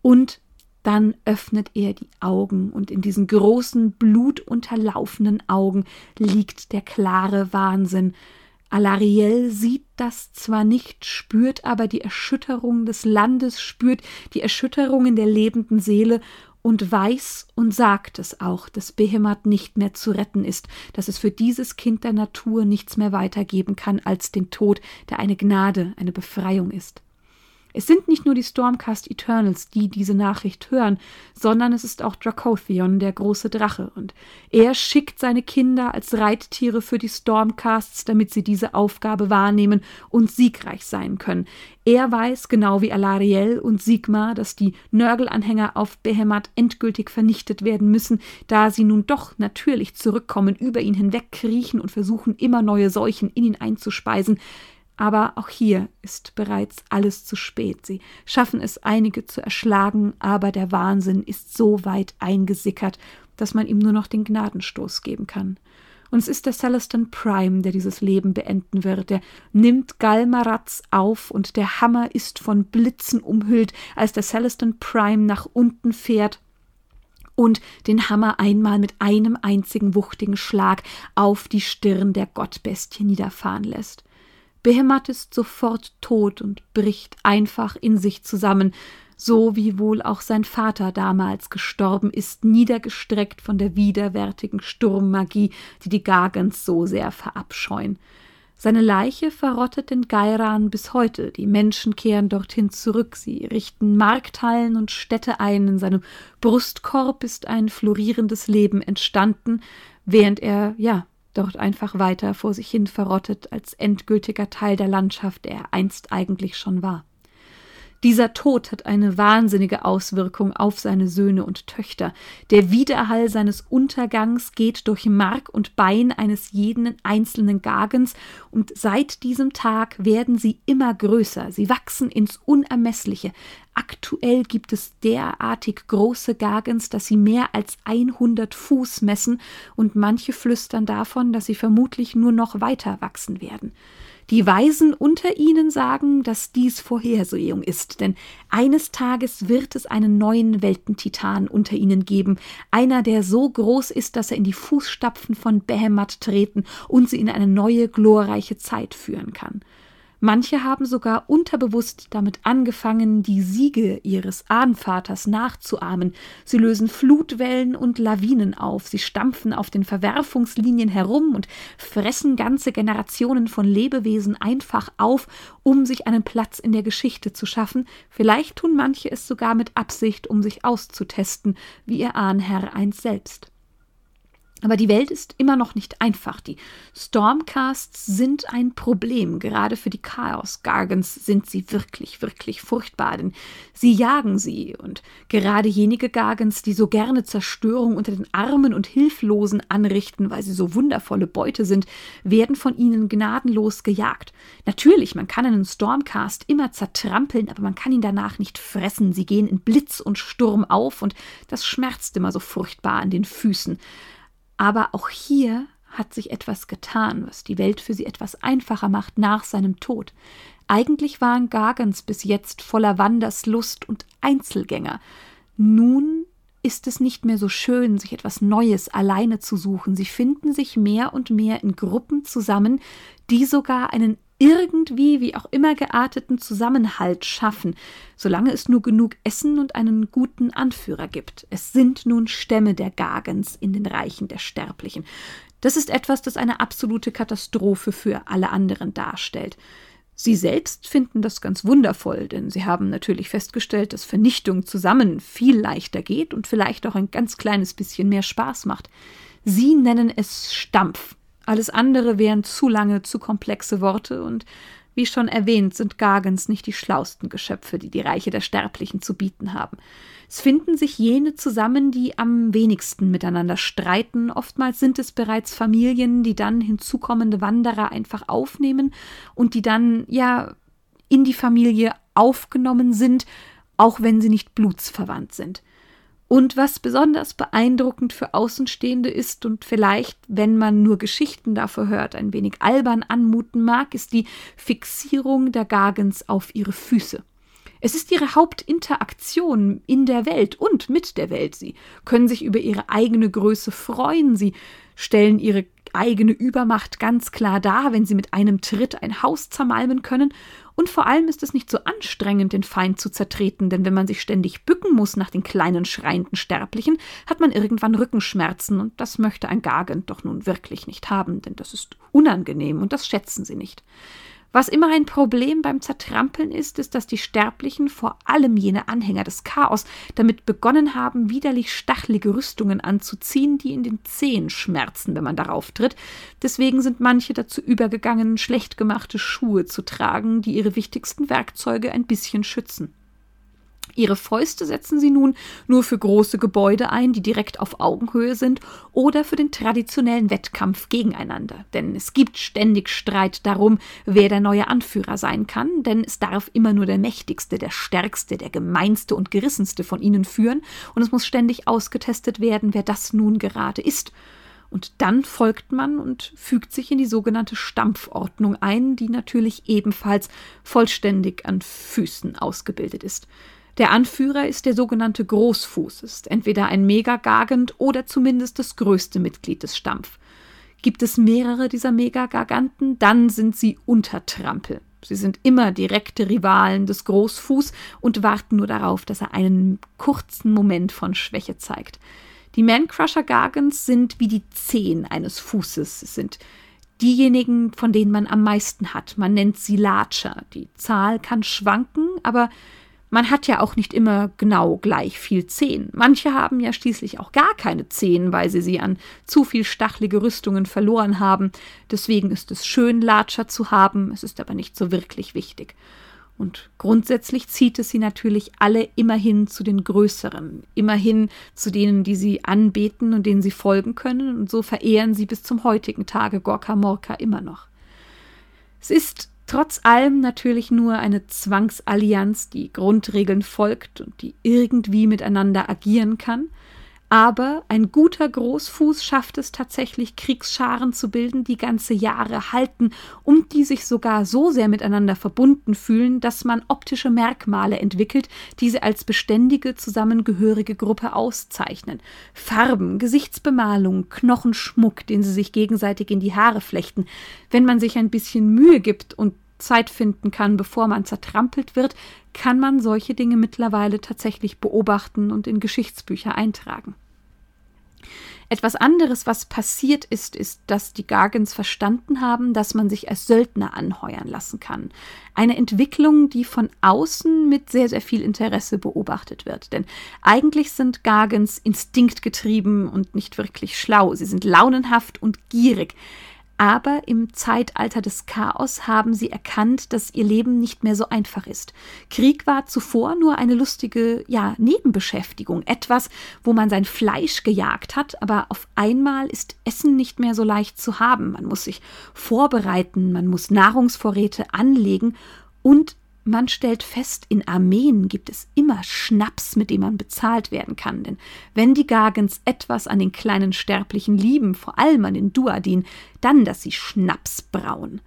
und dann öffnet er die Augen, und in diesen großen, blutunterlaufenden Augen liegt der klare Wahnsinn, Alariel sieht das zwar nicht, spürt aber die Erschütterung des Landes, spürt die Erschütterungen der lebenden Seele und weiß und sagt es auch, dass Behemoth nicht mehr zu retten ist, dass es für dieses Kind der Natur nichts mehr weitergeben kann als den Tod, der eine Gnade, eine Befreiung ist. Es sind nicht nur die Stormcast Eternals, die diese Nachricht hören, sondern es ist auch Dracothion, der große Drache, und er schickt seine Kinder als Reittiere für die Stormcasts, damit sie diese Aufgabe wahrnehmen und siegreich sein können. Er weiß, genau wie Alariel und Sigmar, dass die Nörgelanhänger auf Behemoth endgültig vernichtet werden müssen, da sie nun doch natürlich zurückkommen, über ihn hinwegkriechen und versuchen, immer neue Seuchen in ihn einzuspeisen. Aber auch hier ist bereits alles zu spät. Sie schaffen es, einige zu erschlagen, aber der Wahnsinn ist so weit eingesickert, dass man ihm nur noch den Gnadenstoß geben kann. Und es ist der Celestin Prime, der dieses Leben beenden wird. Der nimmt Galmaraz auf und der Hammer ist von Blitzen umhüllt, als der Celestin Prime nach unten fährt und den Hammer einmal mit einem einzigen wuchtigen Schlag auf die Stirn der Gottbestie niederfahren lässt. Behemoth ist sofort tot und bricht einfach in sich zusammen, so wie wohl auch sein Vater damals gestorben ist, niedergestreckt von der widerwärtigen Sturmmagie, die die Gargans so sehr verabscheuen. Seine Leiche verrottet in Gairan bis heute. Die Menschen kehren dorthin zurück. Sie richten Markthallen und Städte ein. In seinem Brustkorb ist ein florierendes Leben entstanden, während er, ja, dort einfach weiter vor sich hin verrottet als endgültiger Teil der Landschaft, der er einst eigentlich schon war. Dieser Tod hat eine wahnsinnige Auswirkung auf seine Söhne und Töchter. Der Widerhall seines Untergangs geht durch Mark und Bein eines jeden einzelnen Gagens, und seit diesem Tag werden sie immer größer, sie wachsen ins Unermessliche. Aktuell gibt es derartig große Gagens, dass sie mehr als 100 Fuß messen, und manche flüstern davon, dass sie vermutlich nur noch weiter wachsen werden. Die Weisen unter ihnen sagen, dass dies Vorhersehung ist, denn eines Tages wird es einen neuen Weltentitan unter ihnen geben, einer, der so groß ist, dass er in die Fußstapfen von Behemoth treten und sie in eine neue, glorreiche Zeit führen kann. Manche haben sogar unterbewusst damit angefangen, die Siege ihres Ahnvaters nachzuahmen. Sie lösen Flutwellen und Lawinen auf, sie stampfen auf den Verwerfungslinien herum und fressen ganze Generationen von Lebewesen einfach auf, um sich einen Platz in der Geschichte zu schaffen. Vielleicht tun manche es sogar mit Absicht, um sich auszutesten, wie ihr Ahnherr einst selbst. Aber die Welt ist immer noch nicht einfach. Die Stormcasts sind ein Problem. Gerade für die Chaos Gargans sind sie wirklich, wirklich furchtbar, denn sie jagen sie. Und gerade jenige Gargans, die so gerne Zerstörung unter den Armen und Hilflosen anrichten, weil sie so wundervolle Beute sind, werden von ihnen gnadenlos gejagt. Natürlich, man kann einen Stormcast immer zertrampeln, aber man kann ihn danach nicht fressen. Sie gehen in Blitz und Sturm auf und das schmerzt immer so furchtbar an den Füßen. Aber auch hier hat sich etwas getan, was die Welt für sie etwas einfacher macht nach seinem Tod. Eigentlich waren Gargans bis jetzt voller Wanderslust und Einzelgänger. Nun ist es nicht mehr so schön, sich etwas Neues alleine zu suchen. Sie finden sich mehr und mehr in Gruppen zusammen, die sogar einen irgendwie, wie auch immer gearteten Zusammenhalt schaffen, solange es nur genug Essen und einen guten Anführer gibt. Es sind nun Stämme der Gagens in den Reichen der Sterblichen. Das ist etwas, das eine absolute Katastrophe für alle anderen darstellt. Sie selbst finden das ganz wundervoll, denn sie haben natürlich festgestellt, dass Vernichtung zusammen viel leichter geht und vielleicht auch ein ganz kleines bisschen mehr Spaß macht. Sie nennen es Stampf alles andere wären zu lange, zu komplexe Worte und wie schon erwähnt, sind Gargans nicht die schlausten Geschöpfe, die die Reiche der Sterblichen zu bieten haben. Es finden sich jene zusammen, die am wenigsten miteinander streiten. Oftmals sind es bereits Familien, die dann hinzukommende Wanderer einfach aufnehmen und die dann ja in die Familie aufgenommen sind, auch wenn sie nicht blutsverwandt sind. Und was besonders beeindruckend für Außenstehende ist und vielleicht, wenn man nur Geschichten davor hört, ein wenig albern anmuten mag, ist die Fixierung der Gargens auf ihre Füße. Es ist ihre Hauptinteraktion in der Welt und mit der Welt. Sie können sich über ihre eigene Größe freuen, sie stellen ihre eigene Übermacht ganz klar dar, wenn sie mit einem Tritt ein Haus zermalmen können. Und vor allem ist es nicht so anstrengend, den Feind zu zertreten, denn wenn man sich ständig bücken muss nach den kleinen schreienden Sterblichen, hat man irgendwann Rückenschmerzen, und das möchte ein Gargant doch nun wirklich nicht haben, denn das ist unangenehm und das schätzen sie nicht. Was immer ein Problem beim Zertrampeln ist, ist, dass die Sterblichen, vor allem jene Anhänger des Chaos, damit begonnen haben, widerlich stachelige Rüstungen anzuziehen, die in den Zehen schmerzen, wenn man darauf tritt. Deswegen sind manche dazu übergegangen, schlecht gemachte Schuhe zu tragen, die ihre wichtigsten Werkzeuge ein bisschen schützen. Ihre Fäuste setzen sie nun nur für große Gebäude ein, die direkt auf Augenhöhe sind, oder für den traditionellen Wettkampf gegeneinander. Denn es gibt ständig Streit darum, wer der neue Anführer sein kann, denn es darf immer nur der mächtigste, der stärkste, der gemeinste und gerissenste von ihnen führen, und es muss ständig ausgetestet werden, wer das nun gerade ist. Und dann folgt man und fügt sich in die sogenannte Stampfordnung ein, die natürlich ebenfalls vollständig an Füßen ausgebildet ist. Der Anführer ist der sogenannte Großfuß, ist entweder ein Megagargant oder zumindest das größte Mitglied des Stampf. Gibt es mehrere dieser Megagarganten, dann sind sie Untertrampel. Sie sind immer direkte Rivalen des Großfuß und warten nur darauf, dass er einen kurzen Moment von Schwäche zeigt. Die Mancrusher Gargants sind wie die Zehen eines Fußes. Es sind diejenigen, von denen man am meisten hat. Man nennt sie Larcher. Die Zahl kann schwanken, aber man hat ja auch nicht immer genau gleich viel Zehen. Manche haben ja schließlich auch gar keine Zehen, weil sie sie an zu viel stachelige Rüstungen verloren haben. Deswegen ist es schön, Latscher zu haben, es ist aber nicht so wirklich wichtig. Und grundsätzlich zieht es sie natürlich alle immerhin zu den Größeren, immerhin zu denen, die sie anbeten und denen sie folgen können, und so verehren sie bis zum heutigen Tage Gorka Morka immer noch. Es ist Trotz allem natürlich nur eine Zwangsallianz, die Grundregeln folgt und die irgendwie miteinander agieren kann, aber ein guter Großfuß schafft es tatsächlich, Kriegsscharen zu bilden, die ganze Jahre halten und die sich sogar so sehr miteinander verbunden fühlen, dass man optische Merkmale entwickelt, die sie als beständige, zusammengehörige Gruppe auszeichnen. Farben, Gesichtsbemalung, Knochenschmuck, den sie sich gegenseitig in die Haare flechten. Wenn man sich ein bisschen Mühe gibt und Zeit finden kann, bevor man zertrampelt wird, kann man solche Dinge mittlerweile tatsächlich beobachten und in Geschichtsbücher eintragen. Etwas anderes, was passiert ist, ist, dass die Gargans verstanden haben, dass man sich als Söldner anheuern lassen kann. Eine Entwicklung, die von außen mit sehr, sehr viel Interesse beobachtet wird. Denn eigentlich sind Gargans instinktgetrieben und nicht wirklich schlau. Sie sind launenhaft und gierig. Aber im Zeitalter des Chaos haben sie erkannt, dass ihr Leben nicht mehr so einfach ist. Krieg war zuvor nur eine lustige, ja, Nebenbeschäftigung, etwas, wo man sein Fleisch gejagt hat, aber auf einmal ist Essen nicht mehr so leicht zu haben. Man muss sich vorbereiten, man muss Nahrungsvorräte anlegen und man stellt fest, in Armeen gibt es immer Schnaps, mit dem man bezahlt werden kann. Denn wenn die Gargens etwas an den kleinen Sterblichen lieben, vor allem an den Duadin, dann, dass sie Schnaps brauen.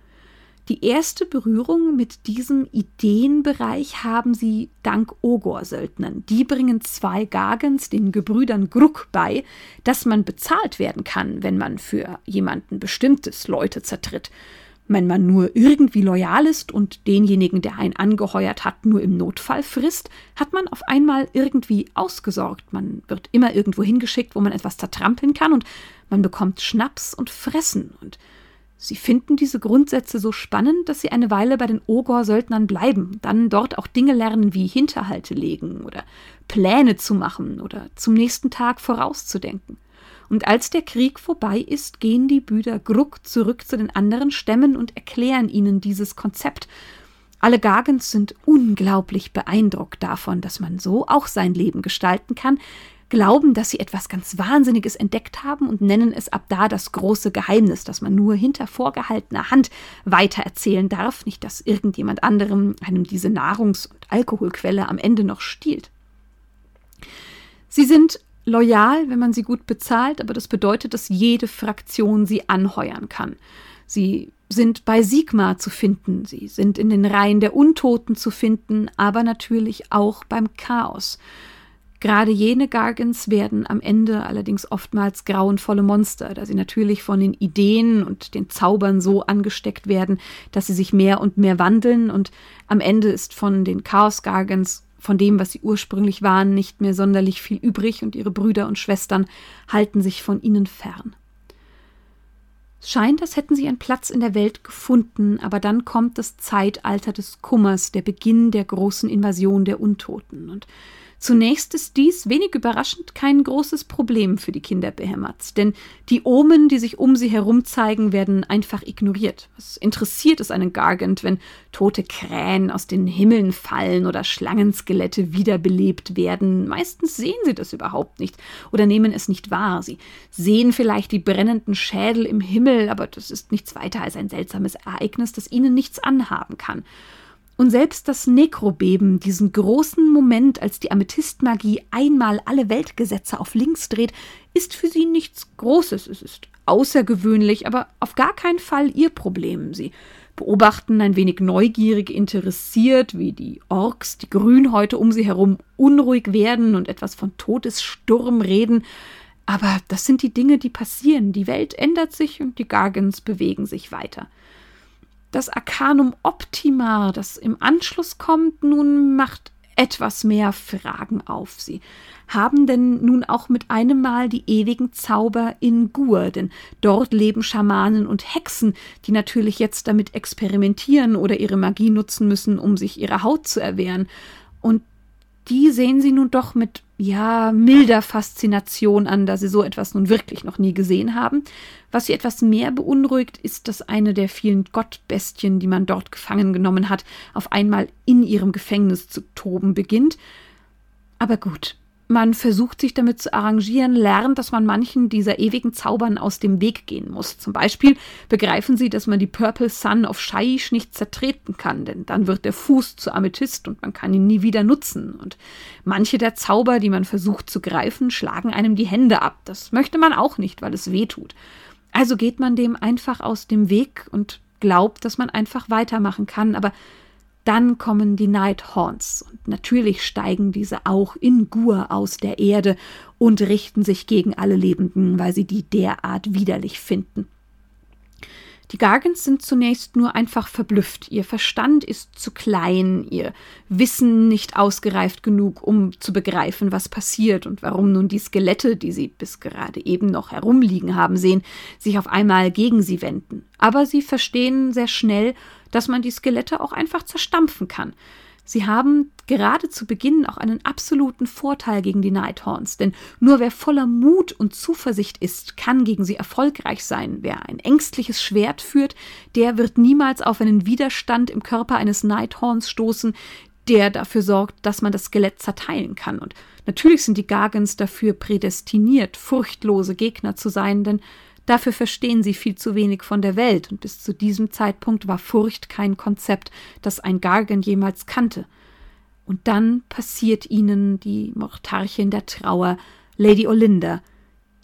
Die erste Berührung mit diesem Ideenbereich haben sie dank Ogor-Söldnern. Die bringen zwei Gargens, den Gebrüdern Gruck, bei, dass man bezahlt werden kann, wenn man für jemanden bestimmtes Leute zertritt. Wenn man nur irgendwie loyal ist und denjenigen, der einen angeheuert hat, nur im Notfall frisst, hat man auf einmal irgendwie ausgesorgt. Man wird immer irgendwo hingeschickt, wo man etwas zertrampeln kann und man bekommt Schnaps und Fressen. Und sie finden diese Grundsätze so spannend, dass sie eine Weile bei den Ogor-Söldnern bleiben, dann dort auch Dinge lernen wie Hinterhalte legen oder Pläne zu machen oder zum nächsten Tag vorauszudenken. Und als der Krieg vorbei ist, gehen die Brüder Gruck zurück zu den anderen Stämmen und erklären ihnen dieses Konzept. Alle Gargens sind unglaublich beeindruckt davon, dass man so auch sein Leben gestalten kann, glauben, dass sie etwas ganz Wahnsinniges entdeckt haben und nennen es ab da das große Geheimnis, das man nur hinter vorgehaltener Hand weitererzählen darf, nicht dass irgendjemand anderem einem diese Nahrungs- und Alkoholquelle am Ende noch stiehlt. Sie sind loyal, wenn man sie gut bezahlt, aber das bedeutet, dass jede Fraktion sie anheuern kann. Sie sind bei Sigma zu finden, sie sind in den Reihen der Untoten zu finden, aber natürlich auch beim Chaos. Gerade jene Gargans werden am Ende allerdings oftmals grauenvolle Monster, da sie natürlich von den Ideen und den Zaubern so angesteckt werden, dass sie sich mehr und mehr wandeln und am Ende ist von den Chaos Gargans von dem, was sie ursprünglich waren, nicht mehr sonderlich viel übrig und ihre Brüder und Schwestern halten sich von ihnen fern. Es scheint, als hätten sie einen Platz in der Welt gefunden, aber dann kommt das Zeitalter des Kummers, der Beginn der großen Invasion der Untoten. Und Zunächst ist dies, wenig überraschend, kein großes Problem für die Kinder Behemats, denn die Omen, die sich um sie herum zeigen, werden einfach ignoriert. Was interessiert es einen Gargant, wenn tote Krähen aus den Himmeln fallen oder Schlangenskelette wiederbelebt werden? Meistens sehen sie das überhaupt nicht oder nehmen es nicht wahr. Sie sehen vielleicht die brennenden Schädel im Himmel, aber das ist nichts weiter als ein seltsames Ereignis, das ihnen nichts anhaben kann. Und selbst das Nekrobeben, diesen großen Moment, als die Amethystmagie einmal alle Weltgesetze auf links dreht, ist für sie nichts Großes. Es ist außergewöhnlich, aber auf gar keinen Fall ihr Problem. Sie beobachten ein wenig neugierig interessiert, wie die Orks, die Grünhäute um sie herum unruhig werden und etwas von Todessturm reden. Aber das sind die Dinge, die passieren. Die Welt ändert sich und die Gargans bewegen sich weiter. Das Arcanum Optima, das im Anschluss kommt, nun macht etwas mehr Fragen auf sie. Haben denn nun auch mit einem Mal die ewigen Zauber in Gur, denn dort leben Schamanen und Hexen, die natürlich jetzt damit experimentieren oder ihre Magie nutzen müssen, um sich ihre Haut zu erwehren. Und die sehen sie nun doch mit ja, milder Faszination an, da sie so etwas nun wirklich noch nie gesehen haben. Was sie etwas mehr beunruhigt, ist, dass eine der vielen Gottbestien, die man dort gefangen genommen hat, auf einmal in ihrem Gefängnis zu toben beginnt. Aber gut, man versucht sich damit zu arrangieren, lernt, dass man manchen dieser ewigen Zaubern aus dem Weg gehen muss. Zum Beispiel begreifen sie, dass man die Purple Sun auf Shaiish nicht zertreten kann, denn dann wird der Fuß zu Amethyst und man kann ihn nie wieder nutzen. Und manche der Zauber, die man versucht zu greifen, schlagen einem die Hände ab. Das möchte man auch nicht, weil es weh tut. Also geht man dem einfach aus dem Weg und glaubt, dass man einfach weitermachen kann, aber dann kommen die Nighthorns und natürlich steigen diese auch in Gur aus der Erde und richten sich gegen alle Lebenden, weil sie die derart widerlich finden. Die Gargans sind zunächst nur einfach verblüfft. Ihr Verstand ist zu klein, ihr Wissen nicht ausgereift genug, um zu begreifen, was passiert und warum nun die Skelette, die sie bis gerade eben noch herumliegen haben sehen, sich auf einmal gegen sie wenden. Aber sie verstehen sehr schnell, dass man die Skelette auch einfach zerstampfen kann. Sie haben gerade zu Beginn auch einen absoluten Vorteil gegen die Nighthorns, denn nur wer voller Mut und Zuversicht ist, kann gegen sie erfolgreich sein. Wer ein ängstliches Schwert führt, der wird niemals auf einen Widerstand im Körper eines Nighthorns stoßen, der dafür sorgt, dass man das Skelett zerteilen kann. Und natürlich sind die Gargans dafür prädestiniert, furchtlose Gegner zu sein, denn Dafür verstehen sie viel zu wenig von der Welt, und bis zu diesem Zeitpunkt war Furcht kein Konzept, das ein Gargan jemals kannte. Und dann passiert ihnen die Mortarchin der Trauer, Lady Olinda,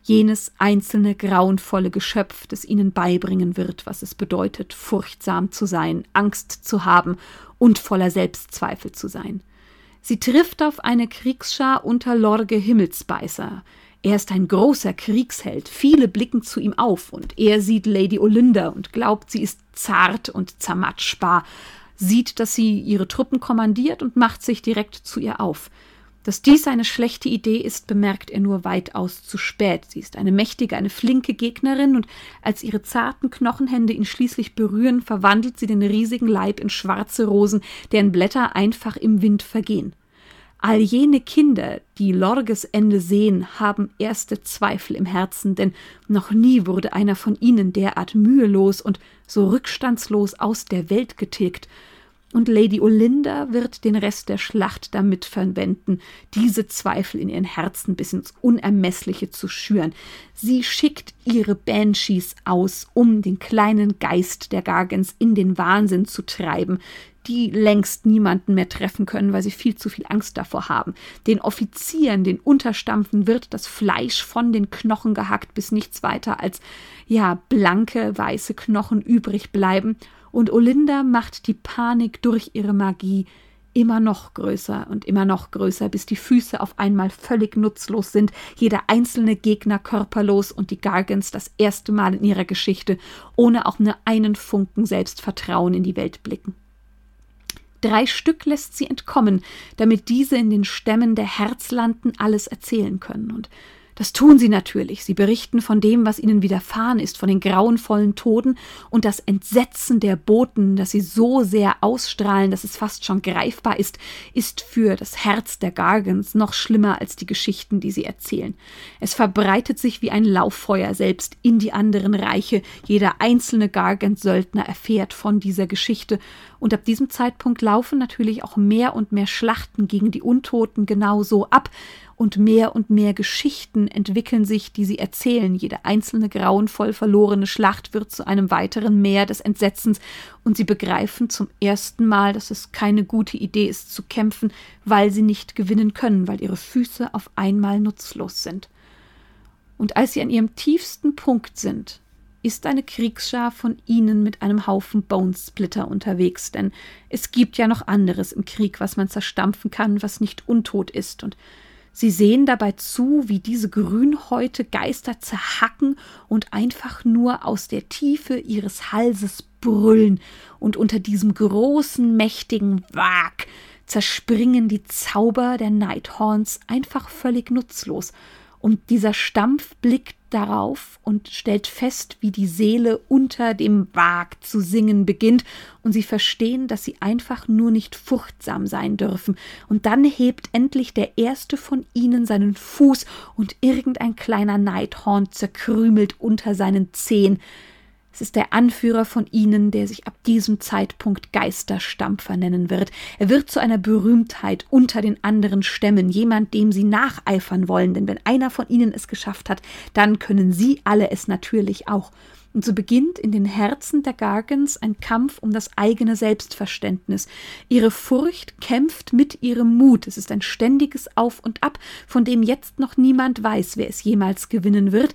jenes einzelne grauenvolle Geschöpf, das ihnen beibringen wird, was es bedeutet, furchtsam zu sein, Angst zu haben und voller Selbstzweifel zu sein. Sie trifft auf eine Kriegsschar unter Lorge Himmelsbeißer, er ist ein großer Kriegsheld, viele blicken zu ihm auf, und er sieht Lady Olinda und glaubt, sie ist zart und zermatschbar, sieht, dass sie ihre Truppen kommandiert und macht sich direkt zu ihr auf. Dass dies eine schlechte Idee ist, bemerkt er nur weitaus zu spät. Sie ist eine mächtige, eine flinke Gegnerin, und als ihre zarten Knochenhände ihn schließlich berühren, verwandelt sie den riesigen Leib in schwarze Rosen, deren Blätter einfach im Wind vergehen. All jene Kinder, die Lorges Ende sehen, haben erste Zweifel im Herzen, denn noch nie wurde einer von ihnen derart mühelos und so rückstandslos aus der Welt getilgt, und Lady Olinda wird den Rest der Schlacht damit verwenden, diese Zweifel in ihren Herzen bis ins Unermessliche zu schüren. Sie schickt ihre Banshees aus, um den kleinen Geist der Gargans in den Wahnsinn zu treiben, die längst niemanden mehr treffen können, weil sie viel zu viel Angst davor haben. Den Offizieren, den Unterstampfen wird das Fleisch von den Knochen gehackt, bis nichts weiter als ja blanke weiße Knochen übrig bleiben. Und Olinda macht die Panik durch ihre Magie immer noch größer und immer noch größer, bis die Füße auf einmal völlig nutzlos sind, jeder einzelne Gegner körperlos und die Gargans das erste Mal in ihrer Geschichte ohne auch nur einen Funken Selbstvertrauen in die Welt blicken. Drei Stück lässt sie entkommen, damit diese in den Stämmen der Herzlanden alles erzählen können. Und das tun sie natürlich. Sie berichten von dem, was ihnen widerfahren ist, von den grauenvollen Toten und das Entsetzen der Boten, das sie so sehr ausstrahlen, dass es fast schon greifbar ist, ist für das Herz der Gargans noch schlimmer als die Geschichten, die sie erzählen. Es verbreitet sich wie ein Lauffeuer selbst in die anderen Reiche. Jeder einzelne Gargant-Söldner erfährt von dieser Geschichte und ab diesem Zeitpunkt laufen natürlich auch mehr und mehr Schlachten gegen die Untoten genauso ab und mehr und mehr Geschichten entwickeln sich, die sie erzählen. Jede einzelne grauenvoll verlorene Schlacht wird zu einem weiteren Meer des Entsetzens und sie begreifen zum ersten Mal, dass es keine gute Idee ist zu kämpfen, weil sie nicht gewinnen können, weil ihre Füße auf einmal nutzlos sind. Und als sie an ihrem tiefsten Punkt sind, ist eine Kriegsschar von ihnen mit einem Haufen Bonesplitter unterwegs, denn es gibt ja noch anderes im Krieg, was man zerstampfen kann, was nicht untot ist, und Sie sehen dabei zu, wie diese Grünhäute Geister zerhacken und einfach nur aus der Tiefe ihres Halses brüllen, und unter diesem großen, mächtigen Wag zerspringen die Zauber der Nighthorns einfach völlig nutzlos, und dieser Stampf blickt darauf und stellt fest, wie die Seele unter dem Wag zu singen beginnt, und sie verstehen, dass sie einfach nur nicht furchtsam sein dürfen. Und dann hebt endlich der erste von ihnen seinen Fuß, und irgendein kleiner Neidhorn zerkrümelt unter seinen Zehen. Es ist der Anführer von ihnen, der sich ab diesem Zeitpunkt Geisterstampfer nennen wird. Er wird zu einer Berühmtheit unter den anderen Stämmen, jemand, dem sie nacheifern wollen, denn wenn einer von ihnen es geschafft hat, dann können sie alle es natürlich auch. Und so beginnt in den Herzen der Gargans ein Kampf um das eigene Selbstverständnis. Ihre Furcht kämpft mit ihrem Mut. Es ist ein ständiges Auf und Ab, von dem jetzt noch niemand weiß, wer es jemals gewinnen wird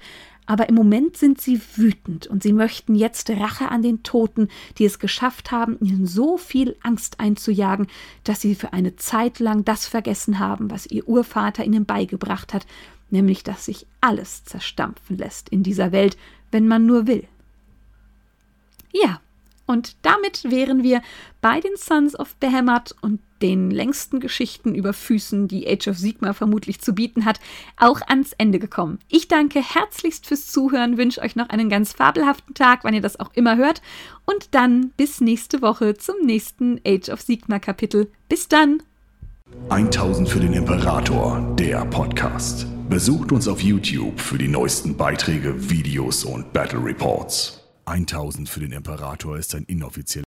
aber im Moment sind sie wütend und sie möchten jetzt Rache an den Toten, die es geschafft haben, ihnen so viel Angst einzujagen, dass sie für eine Zeit lang das vergessen haben, was ihr Urvater ihnen beigebracht hat, nämlich dass sich alles zerstampfen lässt in dieser Welt, wenn man nur will. Ja, und damit wären wir bei den Sons of Behemoth und den längsten Geschichten über Füßen, die Age of Sigma vermutlich zu bieten hat, auch ans Ende gekommen. Ich danke herzlichst fürs Zuhören, wünsche euch noch einen ganz fabelhaften Tag, wann ihr das auch immer hört. Und dann bis nächste Woche zum nächsten Age of Sigma Kapitel. Bis dann! 1000 für den Imperator, der Podcast. Besucht uns auf YouTube für die neuesten Beiträge, Videos und Battle Reports. 1000 für den Imperator ist ein inoffizielles